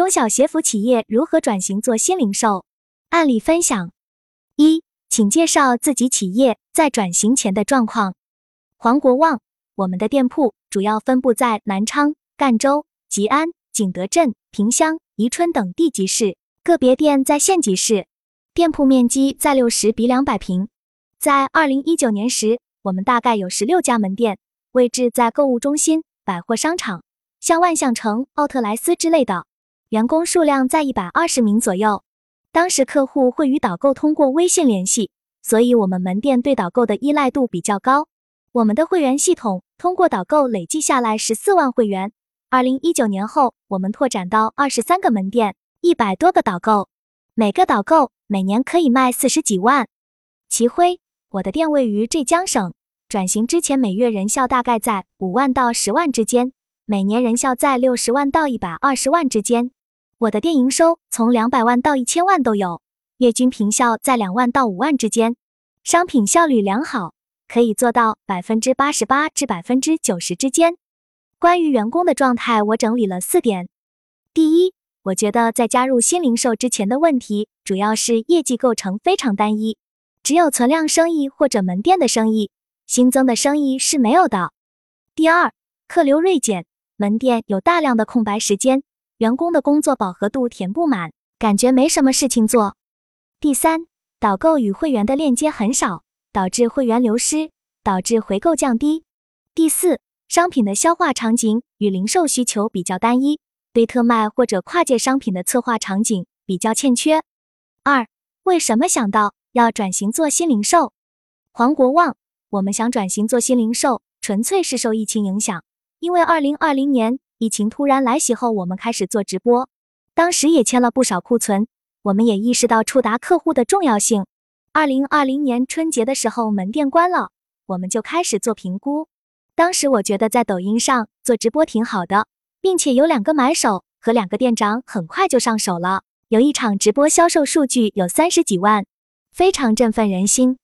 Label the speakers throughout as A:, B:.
A: 中小鞋服企业如何转型做新零售？案例分享一，请介绍自己企业在转型前的状况。黄国旺，我们的店铺主要分布在南昌、赣州、吉安、景德镇、萍乡、宜春等地级市，个别店在县级市，店铺面积在六十比两百平。在二零一九年时，我们大概有十六家门店，位置在购物中心、百货商场，像万象城、奥特莱斯之类的。员工数量在一百二十名左右。当时客户会与导购通过微信联系，所以我们门店对导购的依赖度比较高。我们的会员系统通过导购累计下来十四万会员。二零一九年后，我们拓展到二十三个门店，一百多个导购，每个导购每年可以卖四十几万。齐辉，我的店位于浙江省，转型之前每月人效大概在五万到十万之间，每年人效在六十万到一百二十万之间。我的店营收从两百万到一千万都有，月均平效在两万到五万之间，商品效率良好，可以做到百分之八十八至百分之九十之间。关于员工的状态，我整理了四点。第一，我觉得在加入新零售之前的问题，主要是业绩构成非常单一，只有存量生意或者门店的生意，新增的生意是没有的。第二，客流锐减，门店有大量的空白时间。员工的工作饱和度填不满，感觉没什么事情做。第三，导购与会员的链接很少，导致会员流失，导致回购降低。第四，商品的消化场景与零售需求比较单一，对特卖或者跨界商品的策划场景比较欠缺。二，为什么想到要转型做新零售？黄国旺，我们想转型做新零售，纯粹是受疫情影响，因为二零二零年。疫情突然来袭后，我们开始做直播，当时也签了不少库存。我们也意识到触达客户的重要性。二零二零年春节的时候，门店关了，我们就开始做评估。当时我觉得在抖音上做直播挺好的，并且有两个买手和两个店长很快就上手了，有一场直播销售数据有三十几万，非常振奋人心。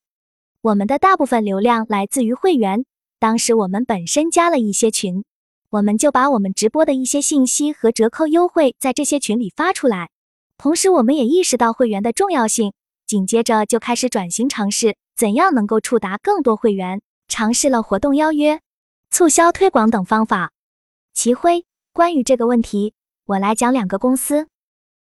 A: 我们的大部分流量来自于会员，当时我们本身加了一些群。我们就把我们直播的一些信息和折扣优惠在这些群里发出来，同时我们也意识到会员的重要性，紧接着就开始转型尝试怎样能够触达更多会员，尝试了活动邀约、促销推广等方法。齐辉，关于这个问题，我来讲两个公司，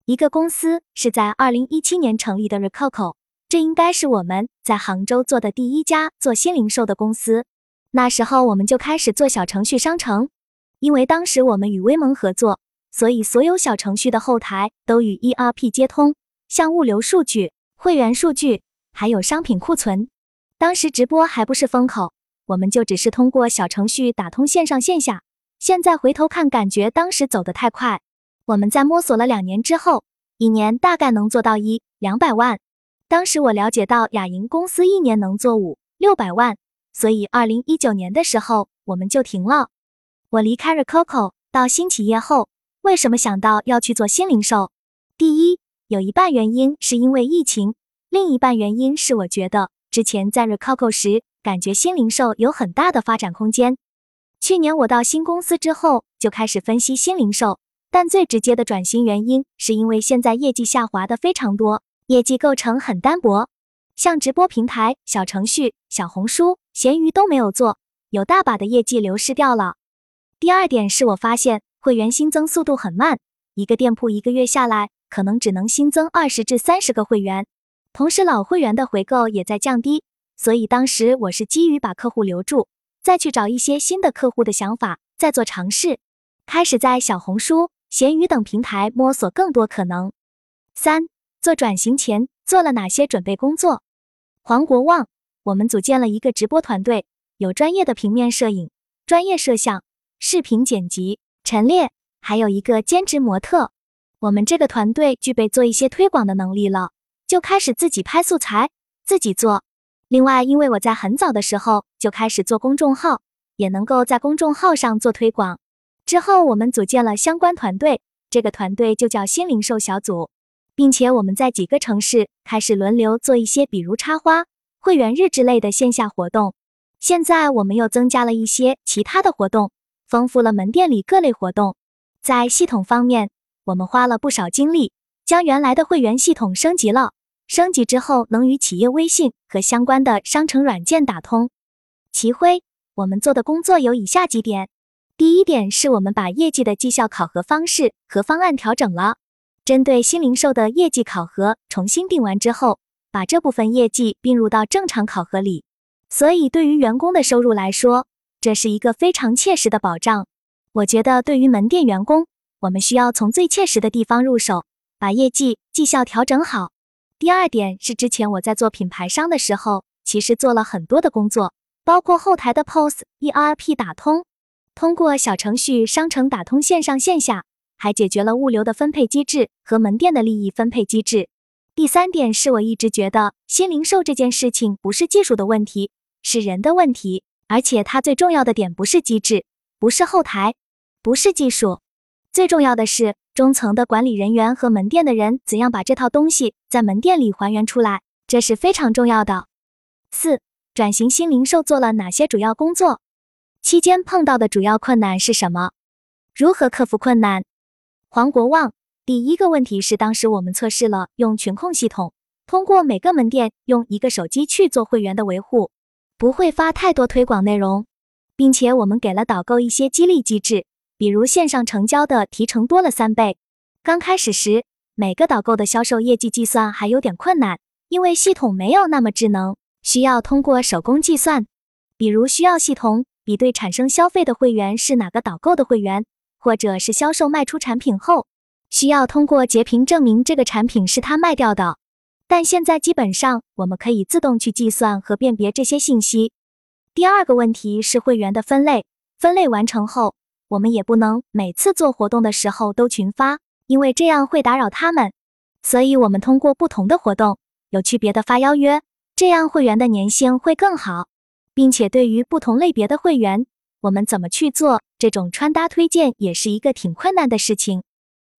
A: 一个公司是在二零一七年成立的 Recoco，这应该是我们在杭州做的第一家做新零售的公司，那时候我们就开始做小程序商城。因为当时我们与微盟合作，所以所有小程序的后台都与 ERP 接通，像物流数据、会员数据，还有商品库存。当时直播还不是风口，我们就只是通过小程序打通线上线下。现在回头看，感觉当时走得太快。我们在摸索了两年之后，一年大概能做到一两百万。当时我了解到雅银公司一年能做五六百万，所以二零一九年的时候我们就停了。我离开 Recoco 到新企业后，为什么想到要去做新零售？第一，有一半原因是因为疫情，另一半原因是我觉得之前在 Recoco 时，感觉新零售有很大的发展空间。去年我到新公司之后，就开始分析新零售，但最直接的转型原因是因为现在业绩下滑的非常多，业绩构成很单薄，像直播平台、小程序、小红书、闲鱼都没有做，有大把的业绩流失掉了。第二点是我发现会员新增速度很慢，一个店铺一个月下来可能只能新增二十至三十个会员，同时老会员的回购也在降低，所以当时我是基于把客户留住，再去找一些新的客户的想法，再做尝试，开始在小红书、闲鱼等平台摸索更多可能。三做转型前做了哪些准备工作？黄国旺，我们组建了一个直播团队，有专业的平面摄影、专业摄像。视频剪辑陈列，还有一个兼职模特。我们这个团队具备做一些推广的能力了，就开始自己拍素材，自己做。另外，因为我在很早的时候就开始做公众号，也能够在公众号上做推广。之后，我们组建了相关团队，这个团队就叫新零售小组，并且我们在几个城市开始轮流做一些，比如插花、会员日之类的线下活动。现在我们又增加了一些其他的活动。丰富了门店里各类活动。在系统方面，我们花了不少精力，将原来的会员系统升级了。升级之后，能与企业微信和相关的商城软件打通。齐辉，我们做的工作有以下几点：第一点是我们把业绩的绩效考核方式和方案调整了，针对新零售的业绩考核重新定完之后，把这部分业绩并入到正常考核里。所以，对于员工的收入来说，这是一个非常切实的保障。我觉得，对于门店员工，我们需要从最切实的地方入手，把业绩绩效调整好。第二点是，之前我在做品牌商的时候，其实做了很多的工作，包括后台的 POS、ERP 打通，通过小程序商城打通线上线下，还解决了物流的分配机制和门店的利益分配机制。第三点是我一直觉得新零售这件事情不是技术的问题。是人的问题，而且它最重要的点不是机制，不是后台，不是技术，最重要的是中层的管理人员和门店的人怎样把这套东西在门店里还原出来，这是非常重要的。四、转型新零售做了哪些主要工作？期间碰到的主要困难是什么？如何克服困难？黄国旺，第一个问题是当时我们测试了用群控系统，通过每个门店用一个手机去做会员的维护。不会发太多推广内容，并且我们给了导购一些激励机制，比如线上成交的提成多了三倍。刚开始时，每个导购的销售业绩计算还有点困难，因为系统没有那么智能，需要通过手工计算。比如需要系统比对产生消费的会员是哪个导购的会员，或者是销售卖出产品后，需要通过截屏证明这个产品是他卖掉的。但现在基本上我们可以自动去计算和辨别这些信息。第二个问题是会员的分类，分类完成后，我们也不能每次做活动的时候都群发，因为这样会打扰他们。所以，我们通过不同的活动有区别的发邀约，这样会员的粘性会更好。并且，对于不同类别的会员，我们怎么去做这种穿搭推荐，也是一个挺困难的事情。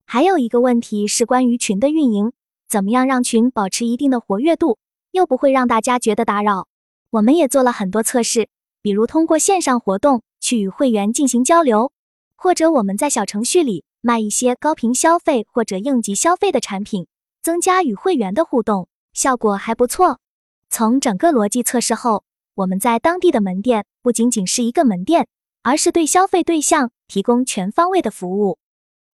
A: 还有一个问题是关于群的运营。怎么样让群保持一定的活跃度，又不会让大家觉得打扰？我们也做了很多测试，比如通过线上活动去与会员进行交流，或者我们在小程序里卖一些高频消费或者应急消费的产品，增加与会员的互动，效果还不错。从整个逻辑测试后，我们在当地的门店不仅仅是一个门店，而是对消费对象提供全方位的服务。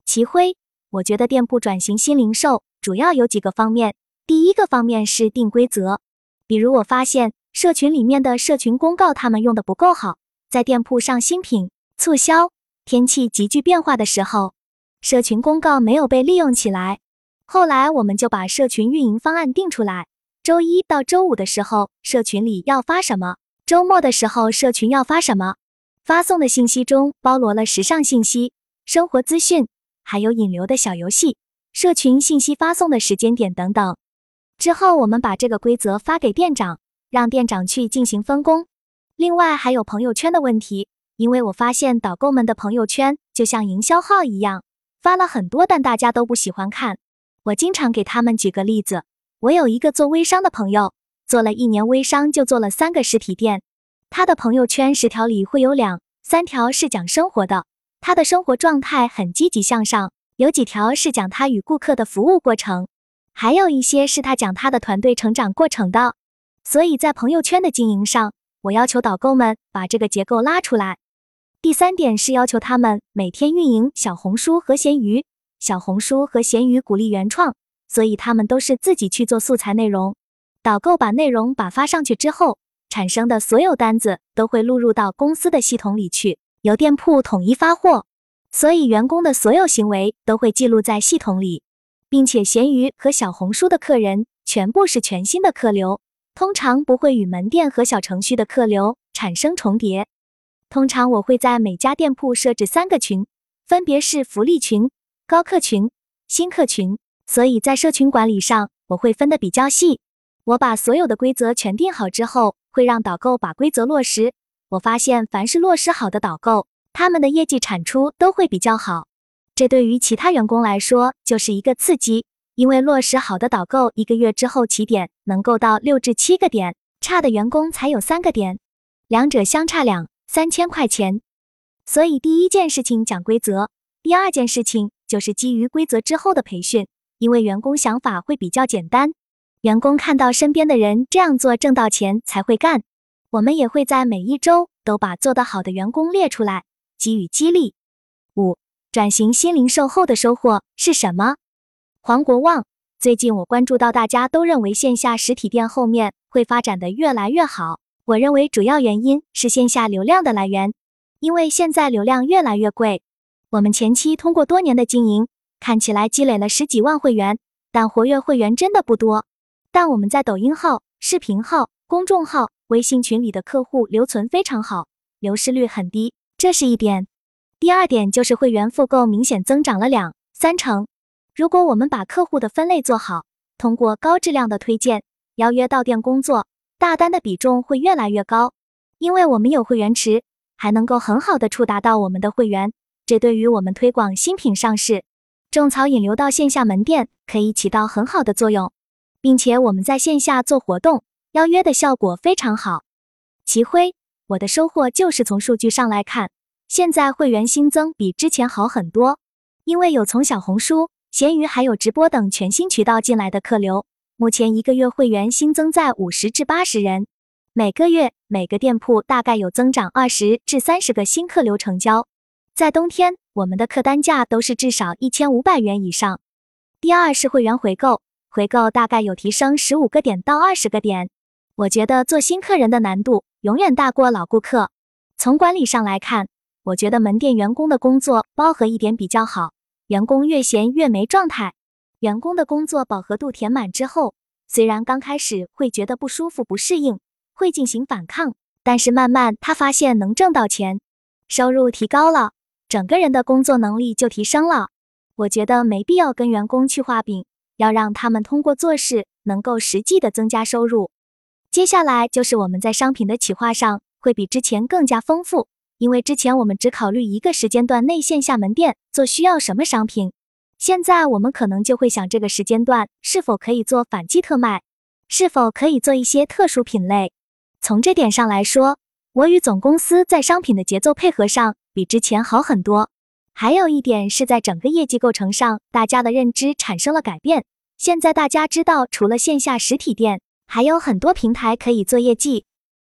A: 齐辉，我觉得店铺转型新零售。主要有几个方面，第一个方面是定规则，比如我发现社群里面的社群公告他们用的不够好，在店铺上新品促销、天气急剧变化的时候，社群公告没有被利用起来。后来我们就把社群运营方案定出来，周一到周五的时候社群里要发什么，周末的时候社群要发什么，发送的信息中包罗了时尚信息、生活资讯，还有引流的小游戏。社群信息发送的时间点等等，之后我们把这个规则发给店长，让店长去进行分工。另外还有朋友圈的问题，因为我发现导购们的朋友圈就像营销号一样，发了很多，但大家都不喜欢看。我经常给他们举个例子，我有一个做微商的朋友，做了一年微商就做了三个实体店，他的朋友圈十条里会有两三条是讲生活的，他的生活状态很积极向上。有几条是讲他与顾客的服务过程，还有一些是他讲他的团队成长过程的。所以在朋友圈的经营上，我要求导购们把这个结构拉出来。第三点是要求他们每天运营小红书和闲鱼。小红书和闲鱼鼓励原创，所以他们都是自己去做素材内容。导购把内容把发上去之后，产生的所有单子都会录入到公司的系统里去，由店铺统一发货。所以，员工的所有行为都会记录在系统里，并且闲鱼和小红书的客人全部是全新的客流，通常不会与门店和小程序的客流产生重叠。通常我会在每家店铺设置三个群，分别是福利群、高客群、新客群。所以在社群管理上，我会分得比较细。我把所有的规则全定好之后，会让导购把规则落实。我发现，凡是落实好的导购。他们的业绩产出都会比较好，这对于其他员工来说就是一个刺激，因为落实好的导购一个月之后起点能够到六至七个点，差的员工才有三个点，两者相差两三千块钱。所以第一件事情讲规则，第二件事情就是基于规则之后的培训，因为员工想法会比较简单，员工看到身边的人这样做挣到钱才会干。我们也会在每一周都把做得好的员工列出来，给予激励。五、转型新零售后的收获是什么？黄国旺，最近我关注到大家都认为线下实体店后面会发展的越来越好，我认为主要原因是线下流量的来源，因为现在流量越来越贵。我们前期通过多年的经营，看起来积累了十几万会员，但活跃会员真的不多。但我们在抖音号、视频号、公众号。微信群里的客户留存非常好，流失率很低，这是一点。第二点就是会员复购明显增长了两三成。如果我们把客户的分类做好，通过高质量的推荐、邀约到店工作，大单的比重会越来越高。因为我们有会员池，还能够很好的触达到我们的会员，这对于我们推广新品上市、种草引流到线下门店可以起到很好的作用，并且我们在线下做活动。邀约的效果非常好，齐辉，我的收获就是从数据上来看，现在会员新增比之前好很多，因为有从小红书、闲鱼还有直播等全新渠道进来的客流，目前一个月会员新增在五十至八十人，每个月每个店铺大概有增长二十至三十个新客流成交，在冬天我们的客单价都是至少一千五百元以上。第二是会员回购，回购大概有提升十五个点到二十个点。我觉得做新客人的难度永远大过老顾客。从管理上来看，我觉得门店员工的工作饱和一点比较好。员工越闲越没状态。员工的工作饱和度填满之后，虽然刚开始会觉得不舒服、不适应，会进行反抗，但是慢慢他发现能挣到钱，收入提高了，整个人的工作能力就提升了。我觉得没必要跟员工去画饼，要让他们通过做事能够实际的增加收入。接下来就是我们在商品的企划上会比之前更加丰富，因为之前我们只考虑一个时间段内线下门店做需要什么商品，现在我们可能就会想这个时间段是否可以做反季特卖，是否可以做一些特殊品类。从这点上来说，我与总公司在商品的节奏配合上比之前好很多。还有一点是在整个业绩构成上，大家的认知产生了改变。现在大家知道，除了线下实体店。还有很多平台可以做业绩，